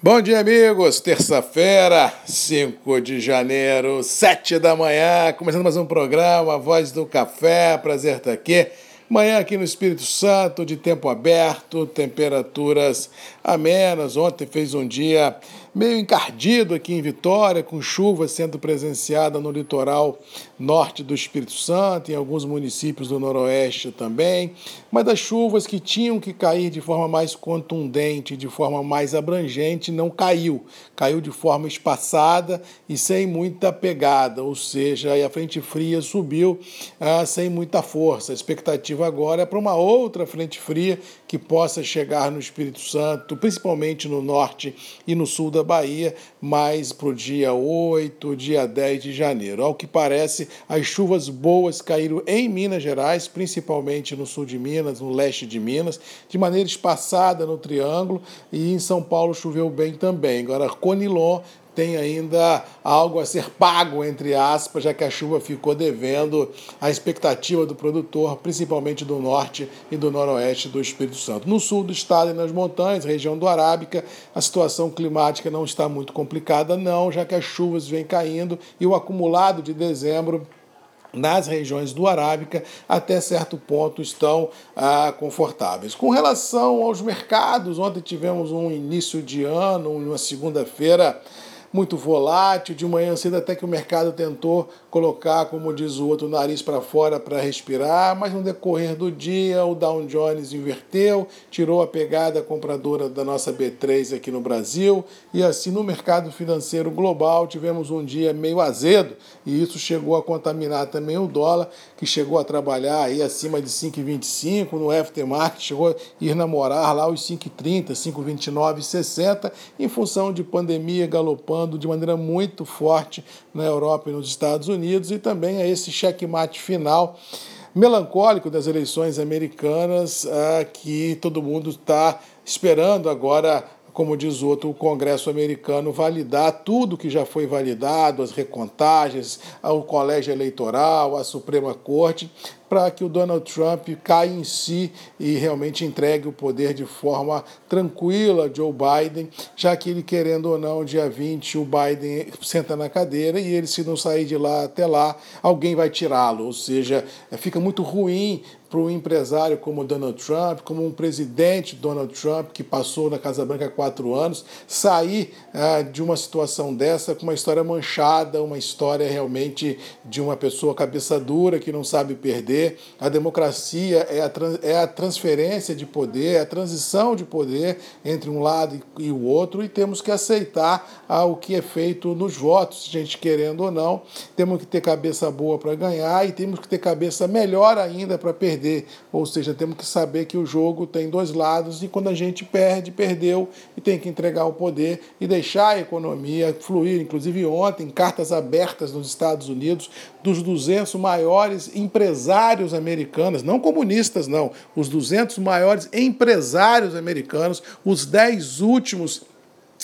Bom dia, amigos. Terça-feira, 5 de janeiro, 7 da manhã, começando mais um programa, Voz do Café. Prazer estar aqui. Manhã aqui no Espírito Santo, de tempo aberto, temperaturas amenas. Ontem fez um dia meio encardido aqui em Vitória, com chuva sendo presenciada no litoral norte do Espírito Santo, em alguns municípios do Noroeste também, mas das chuvas que tinham que cair de forma mais contundente, de forma mais abrangente, não caiu. Caiu de forma espaçada e sem muita pegada, ou seja, a frente fria subiu ah, sem muita força. A expectativa agora é para uma outra frente fria que possa chegar no Espírito Santo, principalmente no norte e no sul da Bahia, mais para o dia 8, dia 10 de janeiro. Ao que parece, as chuvas boas caíram em Minas Gerais, principalmente no sul de Minas, no leste de Minas, de maneira espaçada no Triângulo, e em São Paulo choveu bem também. Agora, Conilon tem ainda algo a ser pago, entre aspas, já que a chuva ficou devendo a expectativa do produtor, principalmente do norte e do noroeste do Espírito Santo. No sul do estado e nas montanhas, região do Arábica, a situação climática não está muito complicada, não, já que as chuvas vêm caindo e o acumulado de dezembro nas regiões do Arábica, até certo ponto, estão ah, confortáveis. Com relação aos mercados, ontem tivemos um início de ano, uma segunda-feira muito volátil, de manhã cedo até que o mercado tentou colocar, como diz o outro, o nariz para fora para respirar, mas no decorrer do dia o Dow Jones inverteu, tirou a pegada compradora da nossa B3 aqui no Brasil e assim no mercado financeiro global tivemos um dia meio azedo e isso chegou a contaminar também o dólar, que chegou a trabalhar aí acima de 5,25 no FT chegou a ir namorar lá os 5,30, 5,29, 60 em função de pandemia galopando de maneira muito forte na Europa e nos Estados Unidos, e também a esse checkmate final melancólico das eleições americanas, ah, que todo mundo está esperando agora como diz outro, o Congresso americano validar tudo que já foi validado, as recontagens, o colégio eleitoral, a Suprema Corte, para que o Donald Trump caia em si e realmente entregue o poder de forma tranquila a Joe Biden, já que ele, querendo ou não, dia 20, o Biden senta na cadeira e ele, se não sair de lá até lá, alguém vai tirá-lo. Ou seja, fica muito ruim para um empresário como Donald Trump, como um presidente Donald Trump, que passou na Casa Branca há quatro anos, sair ah, de uma situação dessa com uma história manchada, uma história realmente de uma pessoa cabeça dura que não sabe perder a democracia é a, é a transferência de poder, é a transição de poder entre um lado e o outro, e temos que aceitar ah, o que é feito nos votos, gente querendo ou não. Temos que ter cabeça boa para ganhar e temos que ter cabeça melhor ainda para perder. Ou seja, temos que saber que o jogo tem dois lados e quando a gente perde, perdeu e tem que entregar o poder e deixar a economia fluir. Inclusive, ontem, cartas abertas nos Estados Unidos dos 200 maiores empresários empresários americanos, não comunistas, não, os 200 maiores empresários americanos, os 10 últimos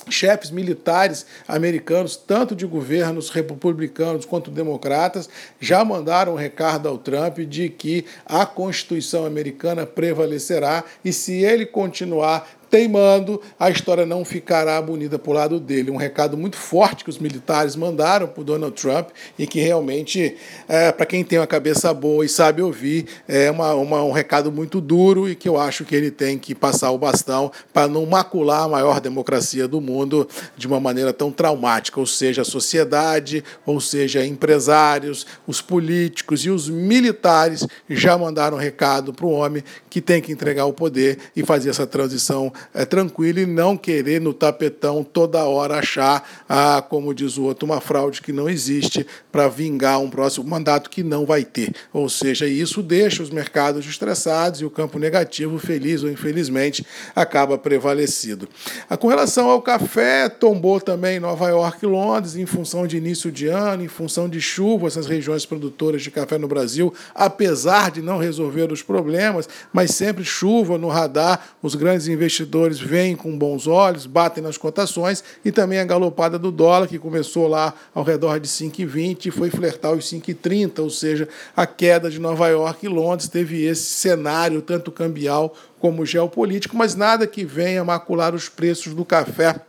chefes militares americanos, tanto de governos republicanos quanto democratas, já mandaram um recado ao Trump de que a Constituição americana prevalecerá e se ele continuar teimando, a história não ficará bonita para o lado dele. Um recado muito forte que os militares mandaram para o Donald Trump e que realmente, é, para quem tem uma cabeça boa e sabe ouvir, é uma, uma, um recado muito duro e que eu acho que ele tem que passar o bastão para não macular a maior democracia do mundo de uma maneira tão traumática, ou seja, a sociedade, ou seja, empresários, os políticos e os militares já mandaram um recado para o homem que tem que entregar o poder e fazer essa transição é, tranquilo e não querer no tapetão toda hora achar, ah, como diz o outro, uma fraude que não existe para vingar um próximo mandato que não vai ter. Ou seja, isso deixa os mercados estressados e o campo negativo, feliz ou infelizmente, acaba prevalecido. Ah, com relação ao café, tombou também Nova York e Londres em função de início de ano, em função de chuvas nas regiões produtoras de café no Brasil, apesar de não resolver os problemas, mas sempre chuva no radar, os grandes investidores investidores veem com bons olhos, batem nas cotações e também a galopada do dólar, que começou lá ao redor de 5,20 e foi flertar os 5,30, ou seja, a queda de Nova York e Londres teve esse cenário, tanto cambial como geopolítico, mas nada que venha macular os preços do café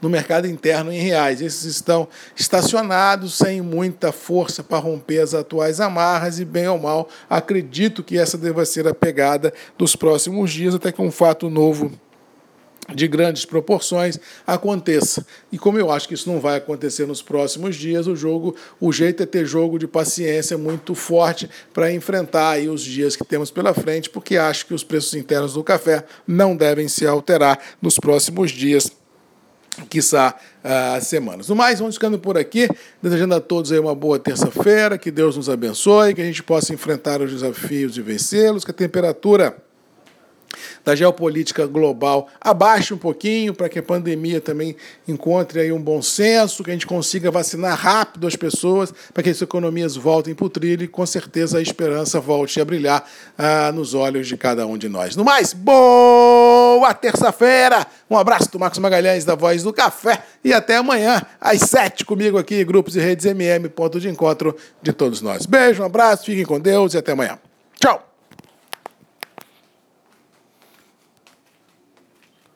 no mercado interno em reais. Esses estão estacionados sem muita força para romper as atuais amarras e, bem ou mal, acredito que essa deva ser a pegada dos próximos dias, até que um fato novo de grandes proporções aconteça. E como eu acho que isso não vai acontecer nos próximos dias, o jogo, o jeito é ter jogo de paciência muito forte para enfrentar aí os dias que temos pela frente, porque acho que os preços internos do café não devem se alterar nos próximos dias quiçá uh, semanas. No mais, vamos ficando por aqui, desejando a todos uma boa terça-feira, que Deus nos abençoe, que a gente possa enfrentar os desafios e vencê-los, que a temperatura da geopolítica global abaixe um pouquinho para que a pandemia também encontre aí um bom senso, que a gente consiga vacinar rápido as pessoas para que as economias voltem para o trilho e com certeza a esperança volte a brilhar ah, nos olhos de cada um de nós. No mais, boa terça-feira! Um abraço do Marcos Magalhães da Voz do Café e até amanhã às sete comigo aqui, Grupos e Redes MM, ponto de encontro de todos nós. Beijo, um abraço, fiquem com Deus e até amanhã. Tchau!